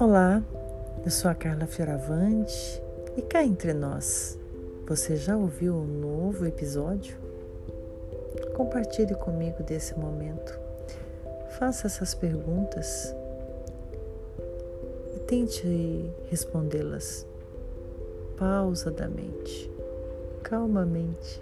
Olá, eu sou a Carla Fioravante e cá entre nós, você já ouviu um novo episódio? Compartilhe comigo desse momento. Faça essas perguntas e tente respondê-las pausadamente, calmamente.